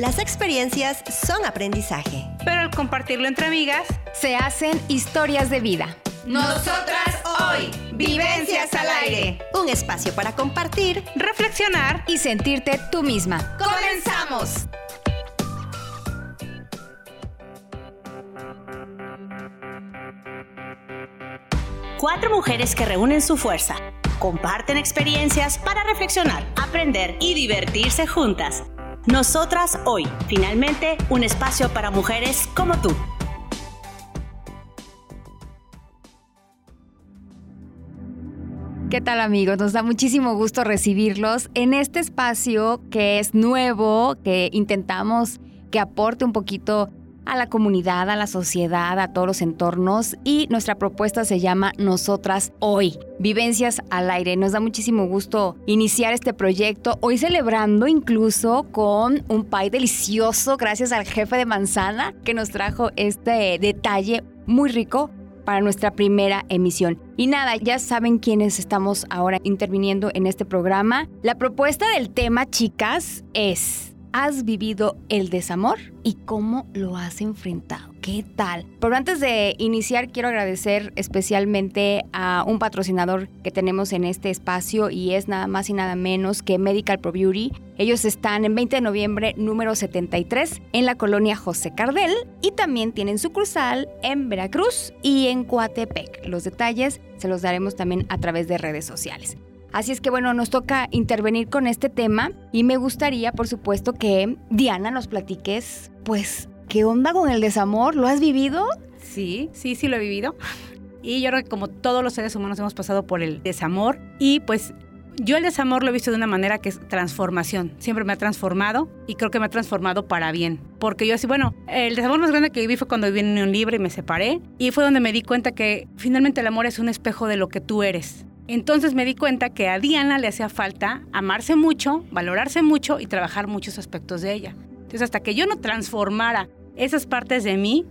Las experiencias son aprendizaje. Pero al compartirlo entre amigas, se hacen historias de vida. Nosotras hoy, Vivencias al Aire. Un espacio para compartir, reflexionar y sentirte tú misma. ¡Comenzamos! Cuatro mujeres que reúnen su fuerza, comparten experiencias para reflexionar, aprender y divertirse juntas. Nosotras hoy, finalmente, un espacio para mujeres como tú. ¿Qué tal amigos? Nos da muchísimo gusto recibirlos en este espacio que es nuevo, que intentamos que aporte un poquito a la comunidad, a la sociedad, a todos los entornos y nuestra propuesta se llama Nosotras Hoy, Vivencias al Aire. Nos da muchísimo gusto iniciar este proyecto, hoy celebrando incluso con un pay delicioso gracias al jefe de manzana que nos trajo este detalle muy rico para nuestra primera emisión. Y nada, ya saben quiénes estamos ahora interviniendo en este programa. La propuesta del tema, chicas, es has vivido el desamor y cómo lo has enfrentado. ¿Qué tal? Pero antes de iniciar, quiero agradecer especialmente a un patrocinador que tenemos en este espacio y es nada más y nada menos que Medical Pro Beauty. Ellos están en 20 de noviembre número 73 en la colonia José Cardel y también tienen sucursal en Veracruz y en Coatepec. Los detalles se los daremos también a través de redes sociales. Así es que bueno, nos toca intervenir con este tema y me gustaría, por supuesto, que Diana nos platiques, pues, ¿qué onda con el desamor? ¿Lo has vivido? Sí, sí, sí lo he vivido. Y yo creo que como todos los seres humanos hemos pasado por el desamor y pues yo el desamor lo he visto de una manera que es transformación. Siempre me ha transformado y creo que me ha transformado para bien. Porque yo así, bueno, el desamor más grande que viví fue cuando viví en unión libre y me separé. Y fue donde me di cuenta que finalmente el amor es un espejo de lo que tú eres. Entonces me di cuenta que a Diana le hacía falta amarse mucho, valorarse mucho y trabajar muchos aspectos de ella. Entonces hasta que yo no transformara esas partes de mí,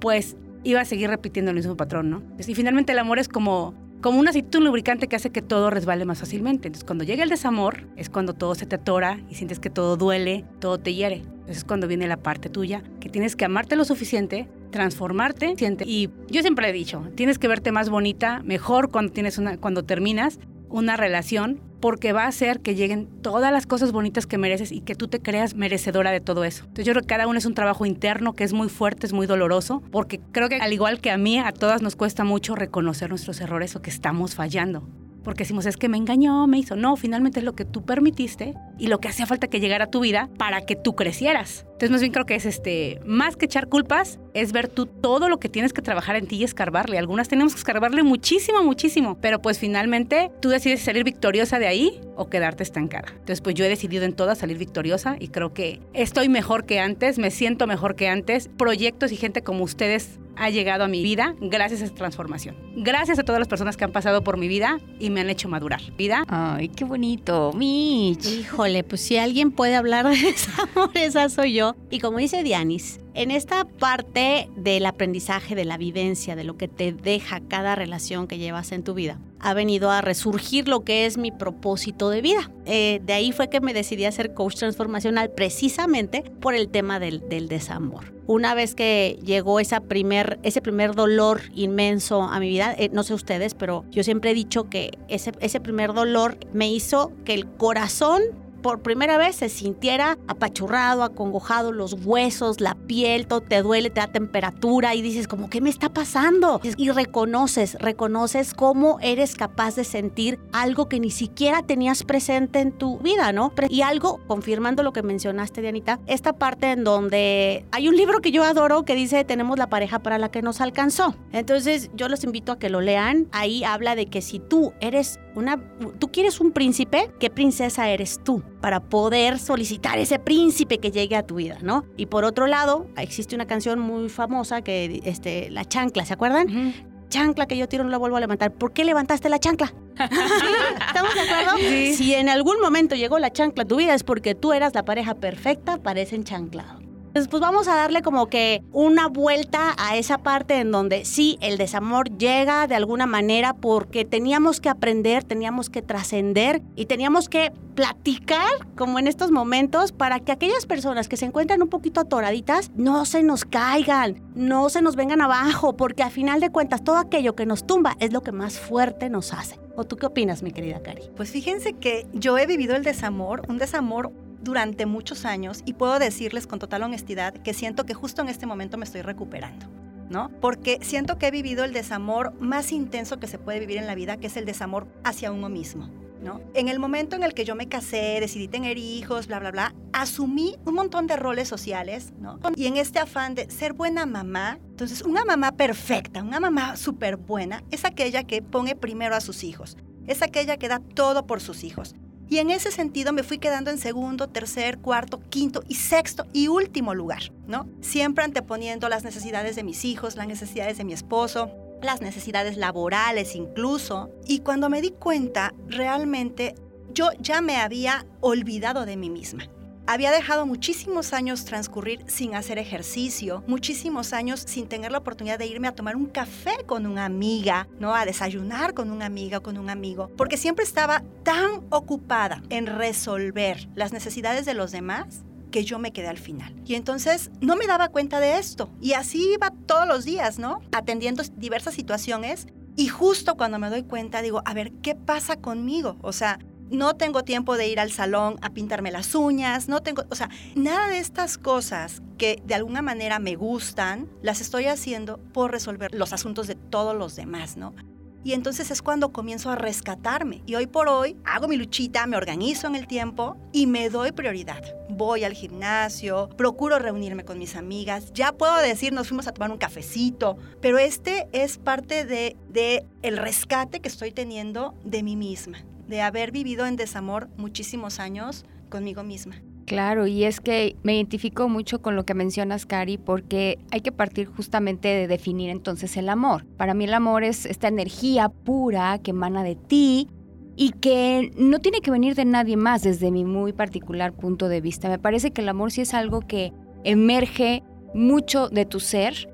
pues iba a seguir repitiendo el mismo patrón, ¿no? Y finalmente el amor es como, como un aceite, lubricante que hace que todo resbale más fácilmente. Entonces cuando llega el desamor es cuando todo se te atora y sientes que todo duele, todo te hiere. Entonces es cuando viene la parte tuya, que tienes que amarte lo suficiente transformarte. Y yo siempre he dicho, tienes que verte más bonita, mejor cuando tienes una, cuando terminas una relación, porque va a hacer que lleguen todas las cosas bonitas que mereces y que tú te creas merecedora de todo eso. Entonces yo creo que cada uno es un trabajo interno que es muy fuerte, es muy doloroso, porque creo que al igual que a mí, a todas nos cuesta mucho reconocer nuestros errores o que estamos fallando. Porque decimos, es que me engañó, me hizo. No, finalmente es lo que tú permitiste y lo que hacía falta que llegara a tu vida para que tú crecieras. Entonces, más bien creo que es este, más que echar culpas, es ver tú todo lo que tienes que trabajar en ti y escarbarle. Algunas tenemos que escarbarle muchísimo, muchísimo. Pero pues finalmente tú decides salir victoriosa de ahí o quedarte estancada. Entonces, pues yo he decidido en todas salir victoriosa y creo que estoy mejor que antes, me siento mejor que antes. Proyectos y gente como ustedes ha llegado a mi vida gracias a esta transformación. Gracias a todas las personas que han pasado por mi vida y me han hecho madurar. Vida. Ay, qué bonito. Mitch. Híjole, pues si alguien puede hablar de desamor, esa soy yo. Y como dice Dianis, en esta parte del aprendizaje, de la vivencia, de lo que te deja cada relación que llevas en tu vida, ha venido a resurgir lo que es mi propósito de vida. Eh, de ahí fue que me decidí a ser coach transformacional precisamente por el tema del, desamor. Una vez que llegó ese primer dolor inmenso a mi vida, eh, no sé ustedes, pero yo siempre he dicho que ese primer dolor me hizo que el corazón por primera vez se sintiera apachurrado, acongojado, los huesos, la piel, todo te duele, te da temperatura y dices como, ¿qué me está pasando? Y reconoces, reconoces cómo eres capaz de sentir algo que ni siquiera tenías presente en tu vida, ¿no? Y algo, confirmando lo que mencionaste, Dianita, esta parte en donde hay un libro que yo adoro que dice, tenemos la pareja para la que nos alcanzó. Entonces yo los invito a que lo lean. Ahí habla de que si tú eres una, tú quieres un príncipe, ¿qué princesa eres tú? Para poder solicitar ese príncipe que llegue a tu vida, ¿no? Y por otro lado, existe una canción muy famosa que, este, La Chancla, ¿se acuerdan? Chancla que yo tiro no la vuelvo a levantar. ¿Por qué levantaste la chancla? ¿Estamos de acuerdo? Si en algún momento llegó la chancla a tu vida es porque tú eras la pareja perfecta para ese enchanclado. Pues vamos a darle como que una vuelta a esa parte en donde sí, el desamor llega de alguna manera porque teníamos que aprender, teníamos que trascender y teníamos que platicar como en estos momentos para que aquellas personas que se encuentran un poquito atoraditas no se nos caigan, no se nos vengan abajo, porque a final de cuentas todo aquello que nos tumba es lo que más fuerte nos hace. ¿O tú qué opinas, mi querida Cari? Pues fíjense que yo he vivido el desamor, un desamor durante muchos años y puedo decirles con total honestidad que siento que justo en este momento me estoy recuperando. ¿no? Porque siento que he vivido el desamor más intenso que se puede vivir en la vida, que es el desamor hacia uno mismo. ¿No? En el momento en el que yo me casé, decidí tener hijos, bla, bla, bla, asumí un montón de roles sociales, ¿no? Y en este afán de ser buena mamá, entonces una mamá perfecta, una mamá súper buena, es aquella que pone primero a sus hijos, es aquella que da todo por sus hijos. Y en ese sentido me fui quedando en segundo, tercer, cuarto, quinto y sexto y último lugar, ¿no? Siempre anteponiendo las necesidades de mis hijos, las necesidades de mi esposo, las necesidades laborales incluso. Y cuando me di cuenta, realmente yo ya me había olvidado de mí misma. Había dejado muchísimos años transcurrir sin hacer ejercicio, muchísimos años sin tener la oportunidad de irme a tomar un café con una amiga, ¿no? A desayunar con una amiga con un amigo, porque siempre estaba tan ocupada en resolver las necesidades de los demás que yo me quedé al final. Y entonces no me daba cuenta de esto. Y así iba todos los días, ¿no? Atendiendo diversas situaciones. Y justo cuando me doy cuenta, digo, a ver, ¿qué pasa conmigo? O sea, no tengo tiempo de ir al salón a pintarme las uñas, no tengo, o sea, nada de estas cosas que de alguna manera me gustan, las estoy haciendo por resolver los asuntos de todos los demás, ¿no? Y entonces es cuando comienzo a rescatarme. Y hoy por hoy hago mi luchita, me organizo en el tiempo y me doy prioridad. Voy al gimnasio, procuro reunirme con mis amigas. Ya puedo decir, nos fuimos a tomar un cafecito. Pero este es parte de, de el rescate que estoy teniendo de mí misma de haber vivido en desamor muchísimos años conmigo misma. Claro, y es que me identifico mucho con lo que mencionas, Cari, porque hay que partir justamente de definir entonces el amor. Para mí el amor es esta energía pura que emana de ti y que no tiene que venir de nadie más desde mi muy particular punto de vista. Me parece que el amor sí es algo que emerge mucho de tu ser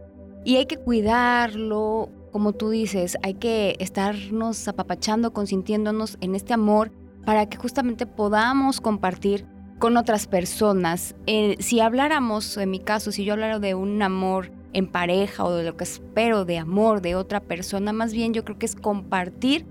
y hay que cuidarlo, como tú dices, hay que estarnos apapachando, consintiéndonos en este amor para que justamente podamos compartir con otras personas. Eh, si habláramos, en mi caso, si yo hablara de un amor en pareja o de lo que espero de amor de otra persona, más bien yo creo que es compartir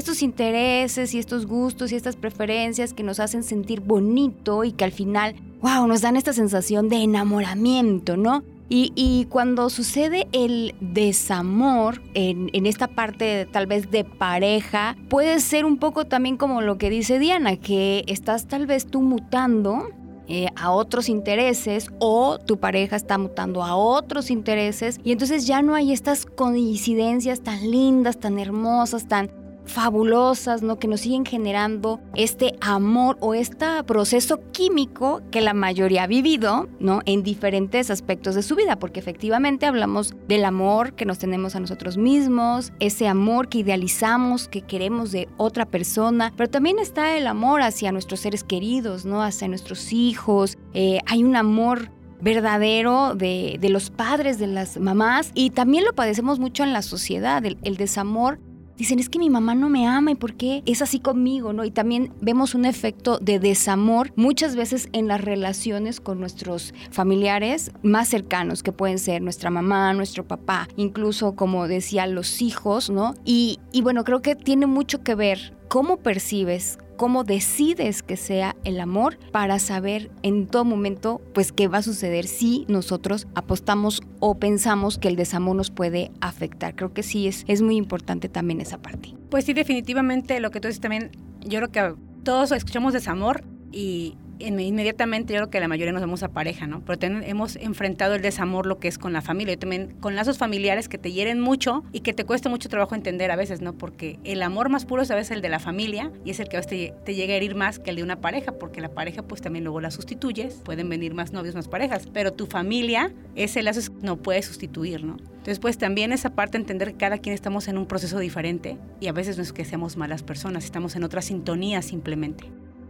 estos intereses y estos gustos y estas preferencias que nos hacen sentir bonito y que al final, wow, nos dan esta sensación de enamoramiento, ¿no? Y, cuando sucede el desamor en, esta parte tal vez de pareja, puede ser un poco también como lo que dice Diana, que estás tal vez tú mutando eh, a otros intereses o tu pareja está mutando a otros intereses y entonces ya no hay estas coincidencias tan lindas, tan hermosas, tan fabulosas, ¿no? Que nos siguen generando este amor o este proceso químico que la mayoría ha vivido, ¿no? En diferentes aspectos de su vida, porque efectivamente hablamos del amor que nos tenemos a nosotros mismos, ese amor que idealizamos, que queremos de otra persona, pero también está el amor hacia nuestros seres queridos, ¿no? Hacia nuestros hijos. Eh, hay un amor verdadero de, los padres, de las mamás, y también lo padecemos mucho en la sociedad, el desamor dicen, es que mi mamá no me ama y por qué es así conmigo, ¿no? Y también vemos un efecto de desamor muchas veces en las relaciones con nuestros familiares más cercanos, que pueden ser nuestra mamá, nuestro papá, incluso como decía, los hijos, ¿no? Y, y bueno, creo que tiene mucho que ver cómo percibes, cómo decides que sea el amor para saber en todo momento pues qué va a suceder si nosotros apostamos o pensamos que el desamor nos puede afectar. Creo que sí es, es muy importante también esa parte. Pues sí, definitivamente lo que tú dices también, yo creo que todos escuchamos desamor y inmediatamente yo creo que la mayoría nos vemos a pareja, ¿no? Pero hemos enfrentado el desamor, lo que es con la familia, y también con lazos familiares que te hieren mucho y que te cuesta mucho trabajo entender a veces, ¿no? Porque el amor más puro es a veces el de la familia y es el que a veces te, llega a herir más que el de una pareja, porque la pareja pues también luego la sustituyes, pueden venir más novios, más parejas, pero tu familia, ese lazo no puede sustituir, ¿no? Entonces, pues también esa parte entender que cada quien estamos en un proceso diferente y a veces no es que seamos malas personas, estamos en otra sintonía simplemente.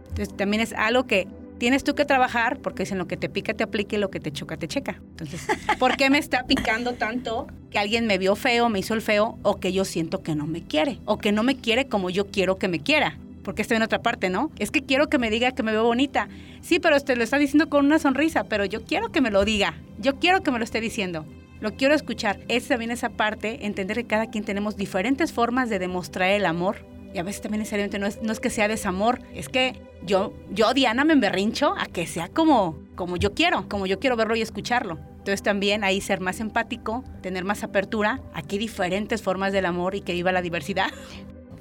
Entonces, también es algo que tienes tú que trabajar porque dicen lo que te pica te aplica y lo que te choca te checa. Entonces, ¿por qué me está picando tanto que alguien me vio feo, me hizo el feo o que yo siento que no me quiere o que no me quiere como yo quiero que me quiera? Porque estoy en otra parte, ¿no? Es que quiero que me diga que me veo bonita. Sí, pero usted lo está diciendo con una sonrisa, pero yo quiero que me lo diga. Yo quiero que me lo esté diciendo. Lo quiero escuchar. Es también esa parte, entender que cada quien tenemos diferentes formas de demostrar el amor. Y a veces también necesariamente no es, no es que sea desamor, es que yo, yo, Diana, me emberrincho a que sea como, como yo quiero, como yo quiero verlo y escucharlo. Entonces también ahí ser más empático, tener más apertura. Aquí diferentes formas del amor y que viva la diversidad.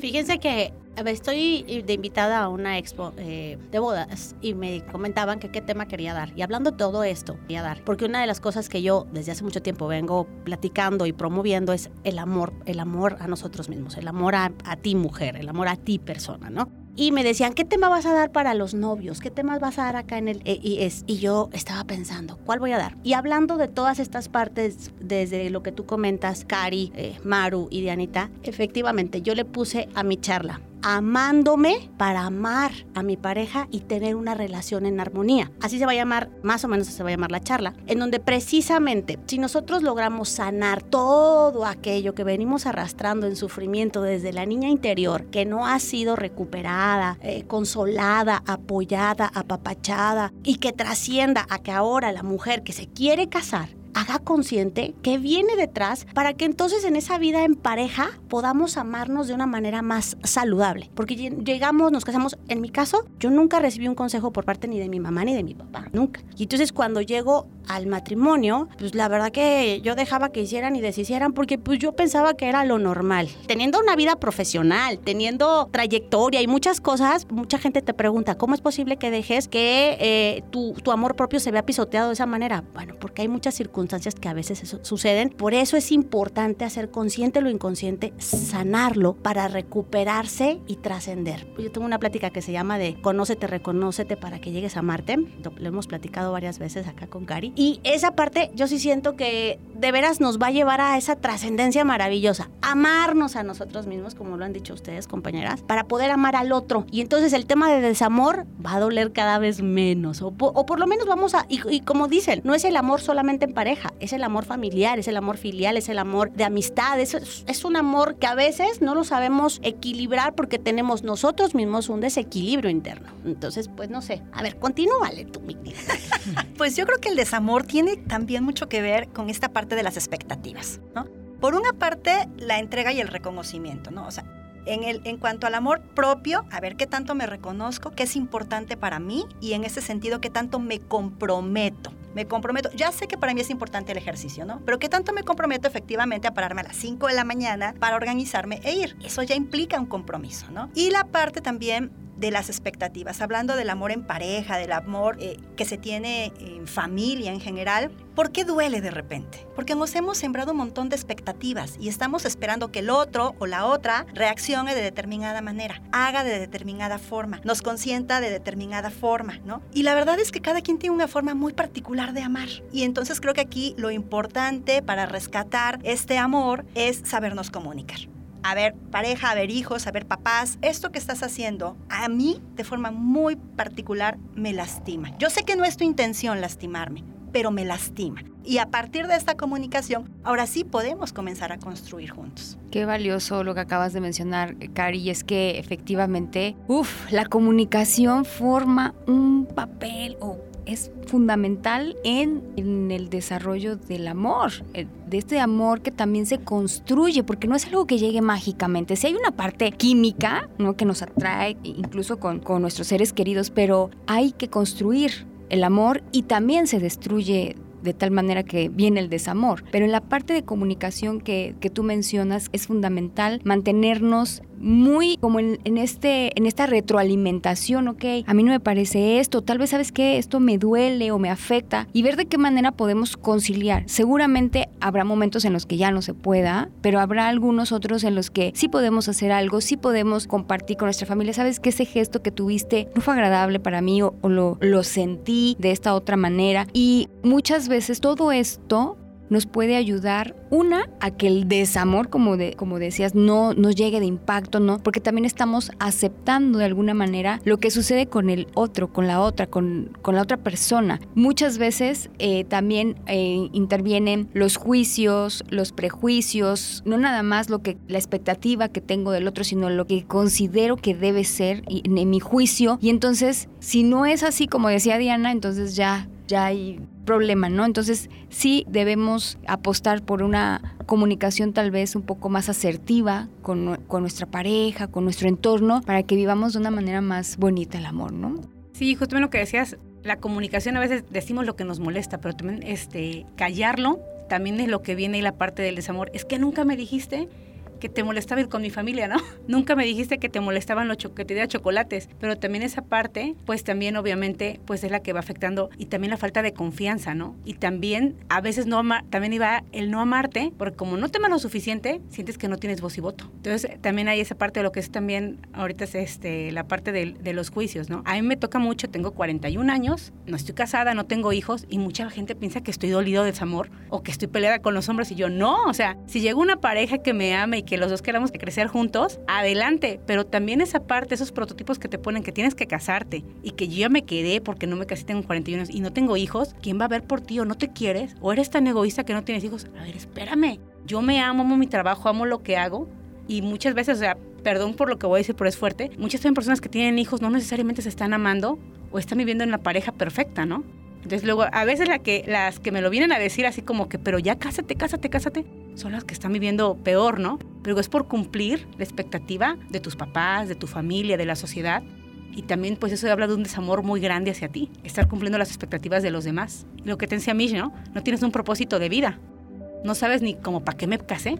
Fíjense que estoy de invitada a una expo eh, de bodas y me comentaban que qué tema quería dar. Y hablando de todo esto, quería dar. Porque una de las cosas que yo desde hace mucho tiempo vengo platicando y promoviendo es el amor, el amor a nosotros mismos, el amor a ti mujer, el amor a ti persona, ¿no? Y me decían, ¿qué tema vas a dar para los novios? ¿Qué temas vas a dar acá en el EIS? Y yo estaba pensando, ¿cuál voy a dar? Y hablando de todas estas partes, desde lo que tú comentas, Cari, eh, Maru y Dianita, efectivamente yo le puse a mi charla amándome para amar a mi pareja y tener una relación en armonía. Así se va a llamar, más o menos se va a llamar la charla, en donde precisamente si nosotros logramos sanar todo aquello que venimos arrastrando en sufrimiento desde la niña interior, que no ha sido recuperada, eh, consolada, apoyada, apapachada y que trascienda a que ahora la mujer que se quiere casar haga consciente que viene detrás para que entonces en esa vida en pareja podamos amarnos de una manera más saludable. Porque llegamos, nos casamos, en mi caso, yo nunca recibí un consejo por parte ni de mi mamá ni de mi papá, nunca. Y entonces cuando llego al matrimonio, pues la verdad que yo dejaba que hicieran y deshicieran porque pues yo pensaba que era lo normal. Teniendo una vida profesional, teniendo trayectoria y muchas cosas, mucha gente te pregunta, ¿cómo es posible que dejes que eh, tu, tu amor propio se vea pisoteado de esa manera? Bueno, porque hay muchas circunstancias que a veces suceden. Por eso es importante hacer consciente lo inconsciente, sanarlo para recuperarse y trascender. Yo tengo una plática que se llama de conócete, reconócete para que llegues a amarte. Lo, hemos platicado varias veces acá con Cari. Y esa parte yo sí siento que de veras nos va a llevar a esa trascendencia maravillosa. Amarnos a nosotros mismos, como lo han dicho ustedes, compañeras, para poder amar al otro. Y entonces el tema de desamor va a doler cada vez menos. O, por lo menos vamos a, y, como dicen, no es el amor solamente en pareja, es el amor familiar, es el amor filial, es el amor de amistad. Es, es un amor que a veces no lo sabemos equilibrar porque tenemos nosotros mismos un desequilibrio interno. Entonces, pues no sé. A ver, continúale tú, mi Pues yo creo que el desamor tiene también mucho que ver con esta parte de las expectativas, ¿no? Por una parte, la entrega y el reconocimiento, ¿no? O sea, en, el, en cuanto al amor propio, a ver qué tanto me reconozco, qué es importante para mí y en ese sentido, qué tanto me comprometo. Me comprometo, ya sé que para mí es importante el ejercicio, ¿no? Pero qué tanto me comprometo efectivamente a pararme a las 5 de la mañana para organizarme e ir. Eso ya implica un compromiso, ¿no? Y la parte también de las expectativas, hablando del amor en pareja, del amor eh, que se tiene en familia en general, ¿por qué duele de repente? Porque nos hemos sembrado un montón de expectativas y estamos esperando que el otro o la otra reaccione de determinada manera, haga de determinada forma, nos consienta de determinada forma, ¿no? Y la verdad es que cada quien tiene una forma muy particular de amar. Y entonces creo que aquí lo importante para rescatar este amor es sabernos comunicar a ver pareja, a ver hijos, a ver papás, esto que estás haciendo a mí de forma muy particular me lastima. Yo sé que no es tu intención lastimarme, pero me lastima. Y a partir de esta comunicación, ahora sí podemos comenzar a construir juntos. Qué valioso lo que acabas de mencionar, Cari, y es que efectivamente, uff, la comunicación forma un papel o es fundamental en, el desarrollo del amor, eh, de este amor que también se construye, porque no es algo que llegue mágicamente. Si hay una parte química, ¿no? Que nos atrae incluso con, con nuestros seres queridos, pero hay que construir el amor y también se destruye de tal manera que viene el desamor. Pero en la parte de comunicación que, que tú mencionas es fundamental mantenernos muy como en, este, en esta retroalimentación, ok, a mí no me parece esto, tal vez sabes que esto me duele o me afecta y ver de qué manera podemos conciliar. Seguramente habrá momentos en los que ya no se pueda, pero habrá algunos otros en los que sí podemos hacer algo, sí podemos compartir con nuestra familia, sabes que ese gesto que tuviste no fue agradable para mí o, lo, lo sentí de esta otra manera. Y muchas veces todo esto nos puede ayudar, una, a que el desamor, como, de, como decías, no nos llegue de impacto, ¿no? Porque también estamos aceptando de alguna manera lo que sucede con el otro, con la otra, con, con la otra persona. Muchas veces eh, también eh, intervienen los juicios, los prejuicios, no nada más lo que la expectativa que tengo del otro, sino lo que considero que debe ser en mi juicio. Y entonces, si no es así como decía Diana, entonces ya ya hay problema, ¿no? Entonces sí debemos apostar por una comunicación tal vez un poco más asertiva con, con, nuestra pareja, con nuestro entorno, para que vivamos de una manera más bonita el amor, ¿no? Sí, justamente lo que decías, la comunicación a veces decimos lo que nos molesta, pero también este, callarlo también es lo que viene y la parte del desamor. Es que nunca me dijiste que te molestaba ir con mi familia, ¿no? Nunca me dijiste que te molestaban los que te chocolates, pero también esa parte, pues también obviamente, pues es la que va afectando y también la falta de confianza, ¿no? Y también a veces no también iba el no amarte, porque como no te amas lo suficiente, sientes que no tienes voz y voto. Entonces también hay esa parte de lo que es también ahorita es este la parte de, de los juicios, ¿no? A mí me toca mucho, tengo 41 años, no estoy casada, no tengo hijos y mucha gente piensa que estoy dolido de desamor o que estoy peleada con los hombres y yo no, o sea, si llega una pareja que me ama y que los dos queramos crecer juntos, adelante. Pero también esa parte, esos prototipos que te ponen que tienes que casarte y que yo ya me quedé porque no me casé, tengo 41 años y no tengo hijos, ¿quién va a ver por ti o no te quieres? ¿O eres tan egoísta que no tienes hijos? A ver, espérame. Yo me amo, amo mi trabajo, amo lo que hago y muchas veces, o sea, perdón por lo que voy a decir, pero es fuerte, muchas personas que tienen hijos no necesariamente se están amando o están viviendo en la pareja perfecta, ¿no? Entonces luego, a veces la que, las que me lo vienen a decir así como que, pero ya cásate, cásate, cásate, son las que están viviendo peor, ¿no? Pero es por cumplir la expectativa de tus papás, de tu familia, de la sociedad. Y también pues eso habla de un desamor muy grande hacia ti, estar cumpliendo las expectativas de los demás. lo que te decía Mish, ¿no? No tienes un propósito de vida. No sabes ni cómo para qué me casé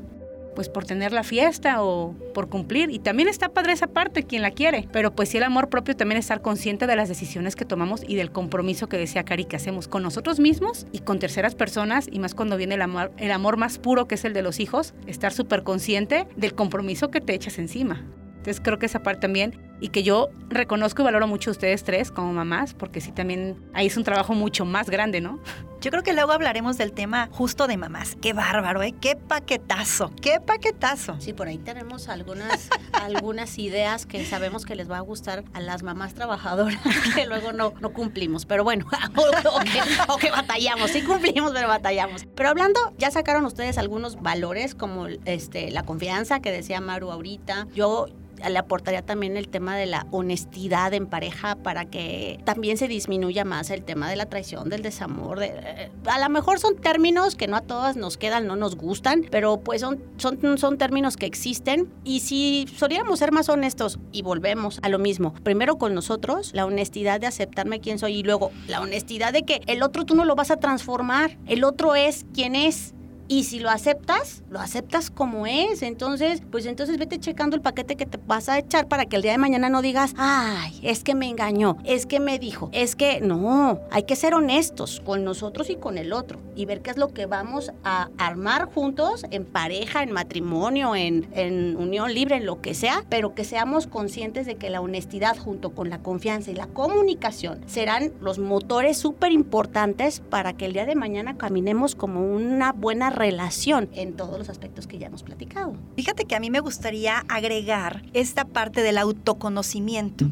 pues por tener la fiesta o por cumplir. Y también está padre esa parte, quien la quiere. Pero pues sí el amor propio también es estar consciente de las decisiones que tomamos y del compromiso que decía Cari que hacemos con nosotros mismos y con terceras personas y más cuando viene el amor, el amor más puro que es el de los hijos, estar súper consciente del compromiso que te echas encima. Entonces creo que esa parte también, y que yo reconozco y valoro mucho a ustedes tres como mamás, porque sí también ahí es un trabajo mucho más grande, ¿no? Yo creo que luego hablaremos del tema justo de mamás. Qué bárbaro, ¿eh? Qué paquetazo, qué paquetazo. Sí, por ahí tenemos algunas, algunas ideas que sabemos que les va a gustar a las mamás trabajadoras que luego no, no cumplimos. Pero bueno, o, que, batallamos, sí cumplimos, pero batallamos. Pero hablando, ya sacaron ustedes algunos valores como este, la confianza que decía Maru ahorita. Yo le aportaría también el tema de la honestidad en pareja para que también se disminuya más el tema de la traición, del desamor. Eh, a lo mejor son términos que no a todas nos quedan, no nos gustan, pero pues son, son, son términos que existen y si solíamos ser más honestos y volvemos a lo mismo, primero con nosotros, la honestidad de aceptarme quién soy y luego la honestidad de que el otro tú no lo vas a transformar, el otro es quien es y si lo aceptas, lo aceptas como es. Entonces, pues entonces vete checando el paquete que te vas a echar para que el día de mañana no digas, ay, es que me engañó, es que me dijo, es que no, hay que ser honestos con nosotros y con el otro y ver qué es lo que vamos a armar juntos en pareja, en matrimonio, en, en unión libre, en lo que sea, pero que seamos conscientes de que la honestidad junto con la confianza y la comunicación serán los motores súper importantes para que el día de mañana caminemos como una buena relación en todos los aspectos que ya hemos platicado. Fíjate que a mí me gustaría agregar esta parte del autoconocimiento.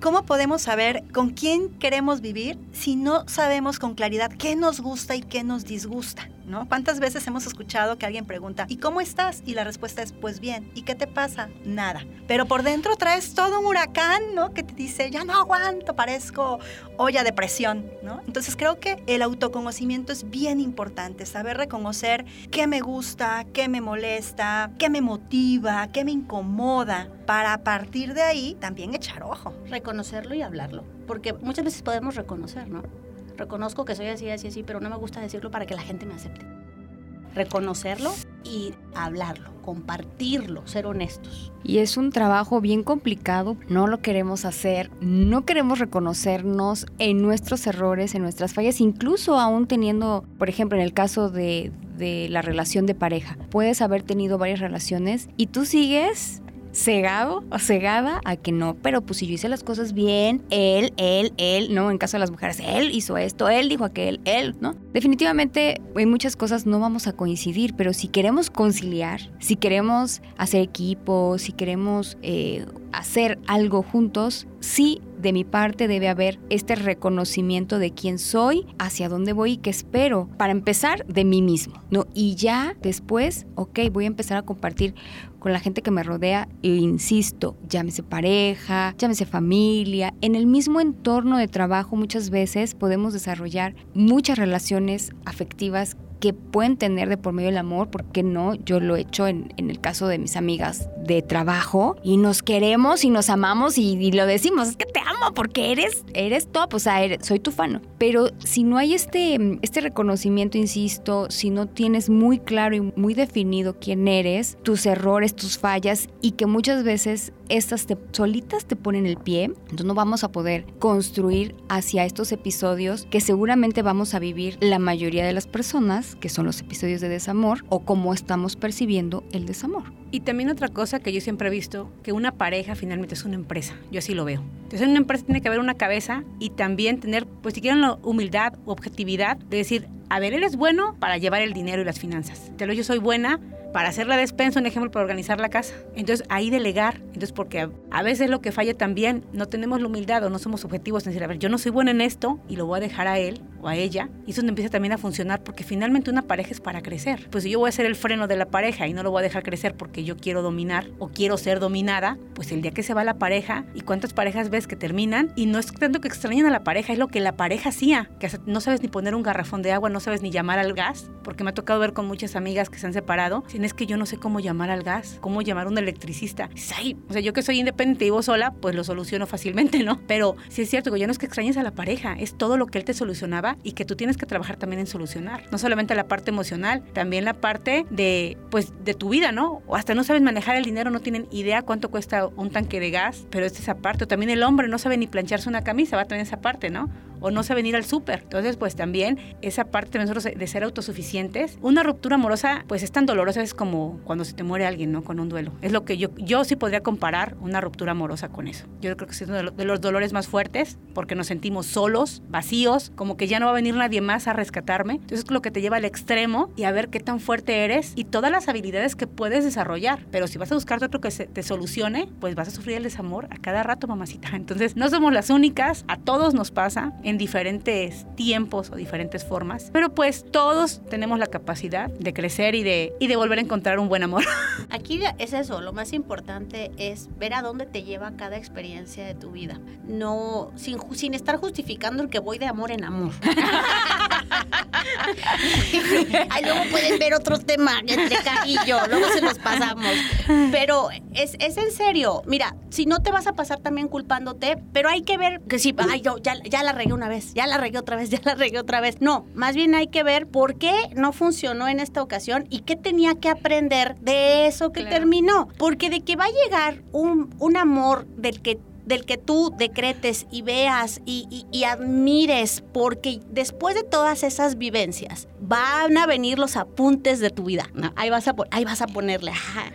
¿Cómo podemos saber con quién queremos vivir si no sabemos con claridad qué nos gusta y qué nos disgusta? ¿No? ¿Cuántas veces hemos escuchado que alguien pregunta, ¿y cómo estás? Y la respuesta es, pues bien. ¿Y qué te pasa? Nada. Pero por dentro traes todo un huracán, ¿no? Que te dice, ya no aguanto, parezco olla de presión, ¿no? Entonces creo que el autoconocimiento es bien importante, saber reconocer qué me gusta, qué me molesta, qué me motiva, qué me incomoda, para a partir de ahí también echar ojo. Reconocerlo y hablarlo, porque muchas veces podemos reconocer, ¿no? Reconozco que soy así, así, así, pero no me gusta decirlo para que la gente me acepte. Reconocerlo y hablarlo, compartirlo, ser honestos. Y es un trabajo bien complicado, no lo queremos hacer, no queremos reconocernos en nuestros errores, en nuestras fallas, incluso aún teniendo, por ejemplo, en el caso de, la relación de pareja, puedes haber tenido varias relaciones y tú sigues cegado o cegada a que no, pero pues si yo hice las cosas bien, él, él, él, ¿no? En caso de las mujeres, él hizo esto, él dijo aquel, él, ¿no? Definitivamente en muchas cosas no vamos a coincidir, pero si queremos conciliar, si queremos hacer equipo, si queremos eh, hacer algo juntos, sí de mi parte debe haber este reconocimiento de quién soy, hacia dónde voy y qué espero. Para empezar, de mí mismo, ¿no? Y ya después, ok, voy a empezar a compartir con la gente que me rodea e insisto, llámese pareja, llámese familia, en el mismo entorno de trabajo muchas veces podemos desarrollar muchas relaciones afectivas que pueden tener de por medio el amor, porque no, yo lo he hecho en, el caso de mis amigas de trabajo y nos queremos y nos amamos y, lo decimos, es que te amo porque eres, eres top, o sea, soy tu fan. Pero si no hay este, este reconocimiento, insisto, si no tienes muy claro y muy definido quién eres, tus errores, tus fallas y que muchas veces estas te, solitas te ponen el pie, entonces no vamos a poder construir hacia estos episodios que seguramente vamos a vivir la mayoría de las personas, que son los episodios de desamor, o cómo estamos percibiendo el desamor. Y también otra cosa que yo siempre he visto, que una pareja finalmente es una empresa, yo así lo veo. Entonces en una empresa tiene que haber una cabeza y también tener, pues si quieren, la humildad u objetividad de decir, a ver, él es bueno para llevar el dinero y las finanzas. Te lo yo soy buena para hacer la despensa, un ejemplo, para organizar la casa. Entonces, ahí delegar. Entonces, porque a, veces lo que falla también, no tenemos la humildad o no somos objetivos en decir, a ver, yo no soy buena en esto y lo voy a dejar a él o a ella. Y eso empieza también a funcionar porque finalmente una pareja es para crecer. Pues si yo voy a ser el freno de la pareja y no lo voy a dejar crecer porque yo quiero dominar o quiero ser dominada, pues el día que se va la pareja y cuántas parejas ves que terminan y no es tanto que extrañen a la pareja, es lo que la pareja hacía, que no sabes ni poner un garrafón de agua, no sabes ni llamar al gas, porque me ha tocado ver con muchas amigas que se han separado, es que yo no sé cómo llamar al gas, cómo llamar a un electricista. Ay, o sea, yo que soy independiente y vivo sola, pues lo soluciono fácilmente, ¿no? Pero sí es cierto que ya no es que extrañes a la pareja, es todo lo que él te solucionaba y que tú tienes que trabajar también en solucionar. No solamente la parte emocional, también la parte de, pues, de tu vida, ¿no? O hasta no sabes manejar el dinero, no tienen idea cuánto cuesta un tanque de gas, pero es esa parte. O también el hombre no sabe ni plancharse una camisa, va a tener esa parte, ¿no? O no saben ir al súper. Entonces, pues también esa parte de nosotros de ser autosuficientes. Una ruptura amorosa, pues es tan dolorosa, es como cuando se te muere alguien, ¿no? Con un duelo. Es lo que yo, yo sí podría comparar una ruptura amorosa con eso. Yo creo que es uno de los dolores más fuertes porque nos sentimos solos, vacíos, como que ya no va a venir nadie más a rescatarme. Entonces es lo que te lleva al extremo y a ver qué tan fuerte eres y todas las habilidades que puedes desarrollar. Pero si vas a buscar otro que te solucione, pues vas a sufrir el desamor a cada rato, mamacita. Entonces no somos las únicas, a todos nos pasa en diferentes tiempos o diferentes formas, pero pues todos tenemos la capacidad de crecer y de, y de volver a encontrar un buen amor. Aquí es eso, lo más importante es ver a dónde te lleva cada experiencia de tu vida, no sin, sin estar justificando el que voy de amor en amor. Luego pueden ver otro tema entre Cari y yo, luego se los pasamos. Pero es, es, en serio, mira, si no te vas a pasar también culpándote, pero hay que ver que sí, ay, yo ya, ya la regué una vez, ya la regué otra vez, ya la regué otra vez. No, más bien hay que ver por qué no funcionó en esta ocasión y qué tenía que aprender de eso que terminó. Porque de que va a llegar un, un amor del que del que tú decretes y veas y, admires, porque después de todas esas vivencias van a venir los apuntes de tu vida. Ahí, vas a, ahí vas a ponerle,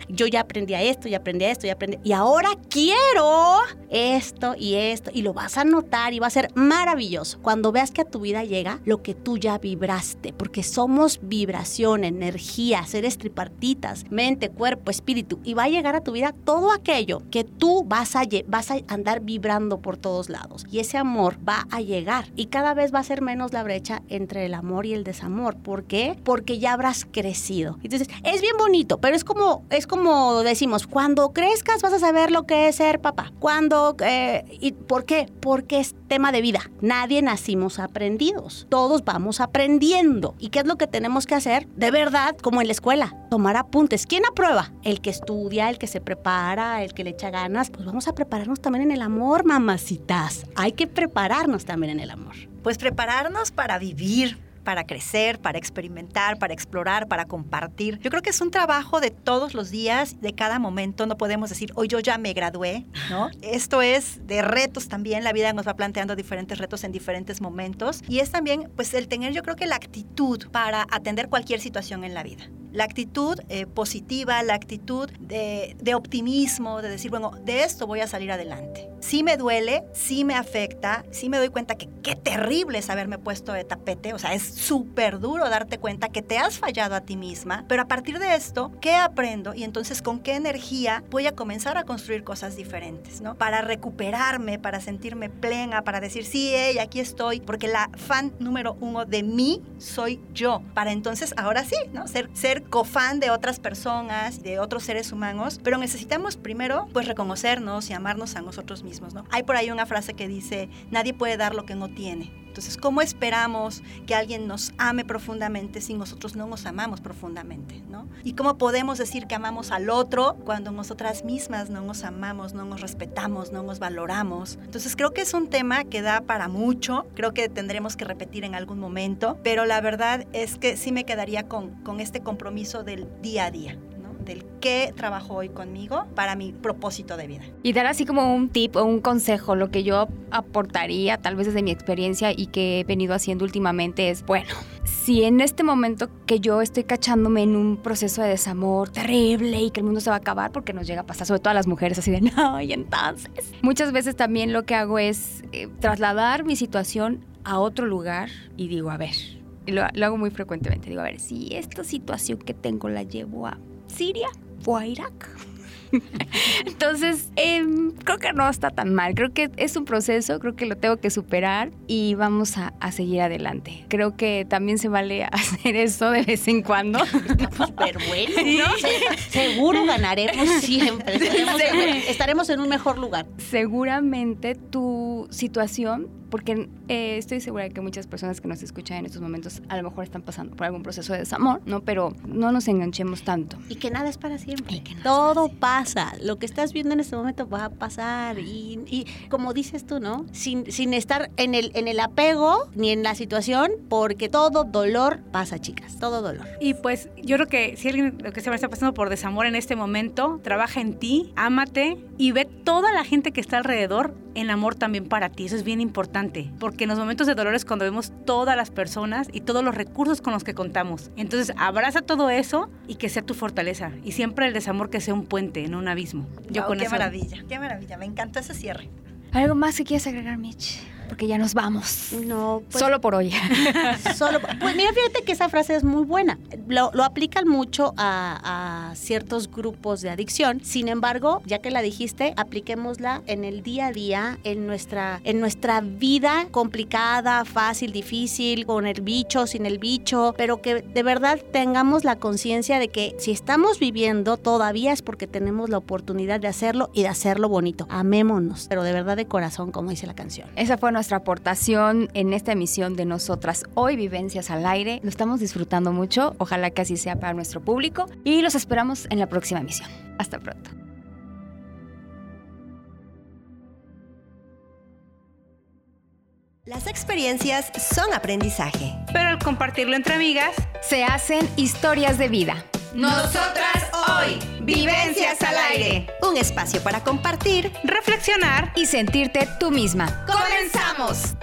yo ya aprendí a esto, ya aprendí a esto, ya aprendí, y ahora quiero esto y esto, y lo vas a notar y va a ser maravilloso cuando veas que a tu vida llega lo que tú ya vibraste, porque somos vibración, energía, seres tripartitas, mente, cuerpo, espíritu, y va a llegar a tu vida todo aquello que tú vas a, vas a vibrando por todos lados. Y ese amor va a llegar y cada vez va a ser menos la brecha entre el amor y el desamor. ¿Por qué? Porque ya habrás crecido. Entonces, es bien bonito, pero es como, es como decimos, cuando crezcas vas a saber lo que es ser papá. Cuando, eh, ¿y por qué? Porque es tema de vida. Nadie nacimos aprendidos. Todos vamos aprendiendo. ¿Y qué es lo que tenemos que hacer? De verdad, como en la escuela, tomar apuntes. ¿Quién aprueba? El que estudia, el que se prepara, el que le echa ganas. Pues vamos a prepararnos también en el amor, mamacitas. Hay que prepararnos también en el amor. Pues prepararnos para vivir, para crecer, para experimentar, para explorar, para compartir. Yo creo que es un trabajo de todos los días, de cada momento. No podemos decir, hoy yo ya me gradué, ¿no? Esto es de retos también. La vida nos va planteando diferentes retos en diferentes momentos. Y es también, pues, el tener, yo creo que la actitud para atender cualquier situación en la vida La actitud eh, positiva, la actitud de, optimismo, de decir, bueno, de esto voy a salir adelante. Sí me duele, sí me afecta, sí me doy cuenta que qué terrible es haberme puesto de tapete, o sea, es súper duro darte cuenta que te has fallado a ti misma, pero a partir de esto, ¿qué aprendo? Y entonces, ¿con qué energía voy a comenzar a construir cosas diferentes, ¿no? Para recuperarme, para sentirme plena, para decir, sí, hey, aquí estoy, porque la fan número uno de mí soy yo, para entonces, ahora sí, ¿no? Ser, ser cofan de otras personas, de otros seres humanos, pero necesitamos primero, pues, reconocernos y amarnos a nosotros mismos, ¿no? Hay por ahí una frase que dice, nadie puede dar lo que no tiene. Entonces, ¿cómo esperamos que alguien nos ame profundamente si nosotros no nos amamos profundamente? ¿no? ¿Y cómo podemos decir que amamos al otro cuando nosotras mismas no nos amamos, no nos respetamos, no nos valoramos? Entonces, creo que es un tema que da para mucho, creo que tendremos que repetir en algún momento, pero la verdad es que sí me quedaría con, con este compromiso del día a día del qué trabajo hoy conmigo para mi propósito de vida. Y dar así como un tip o un consejo, lo que yo aportaría tal vez desde mi experiencia y que he venido haciendo últimamente es, bueno, si en este momento que yo estoy cachándome en un proceso de desamor terrible y que el mundo se va a acabar porque nos llega a pasar, sobre todo a las mujeres, así de no, y entonces. Muchas veces también lo que hago es eh, trasladar mi situación a otro lugar y digo, a ver, lo, lo, hago muy frecuentemente. Digo, a ver, si esta situación que tengo la llevo a Siria o a Irak. Entonces, eh, creo que no está tan mal. Creo que es un proceso, creo que lo tengo que superar y vamos a, a seguir adelante. Creo que también se vale hacer eso de vez en cuando. Súper bueno. Seguro ganaremos siempre. Estaremos, estaremos en un mejor lugar. Seguramente tu situación porque eh, estoy segura de que muchas personas que nos escuchan en estos momentos a lo mejor están pasando por algún proceso de desamor, ¿no? Pero no nos enganchemos tanto. Y que nada es para siempre. No Todo pasa. Lo que estás viendo en este momento va a pasar. Y, y, como dices tú, ¿no? Sin, sin estar en el, en el apego ni en la situación, porque todo dolor pasa, chicas. Todo dolor. Y pues yo creo que si alguien lo que se me está pasando por desamor en este momento, trabaja en ti, ámate y ve toda la gente que está alrededor en amor también para ti. Eso es bien importante, porque en los momentos de dolor es cuando vemos todas las personas y todos los recursos con los que contamos. Entonces, abraza todo eso y que sea tu fortaleza. Y siempre el desamor que sea un puente, no un abismo. Yo wow, con qué eso... maravilla, qué maravilla. Me encantó ese cierre. ¿Algo más que quieras agregar, Mitch? Porque ya nos vamos. No, pues, solo por hoy. solo, pues mira, fíjate que esa frase es muy buena. Lo, lo aplican mucho a, a, ciertos grupos de adicción. Sin embargo, ya que la dijiste, apliquémosla en el día a día, en nuestra, en nuestra vida complicada, fácil, difícil, con el bicho, sin el bicho, pero que de verdad tengamos la conciencia de que si estamos viviendo todavía es porque tenemos la oportunidad de hacerlo y de hacerlo bonito. Amémonos, pero de verdad de corazón, como dice la canción. Esa fue nuestra aportación en esta emisión de nosotras hoy, Vivencias al Aire. Lo estamos disfrutando mucho, ojalá que así sea para nuestro público y los esperamos en la próxima emisión. Hasta pronto. Las experiencias son aprendizaje. Pero al compartirlo entre amigas, se hacen historias de vida. Nosotras hoy, Vivencias al Aire. Un espacio para compartir, reflexionar y sentirte tú misma. ¡Comenzamos!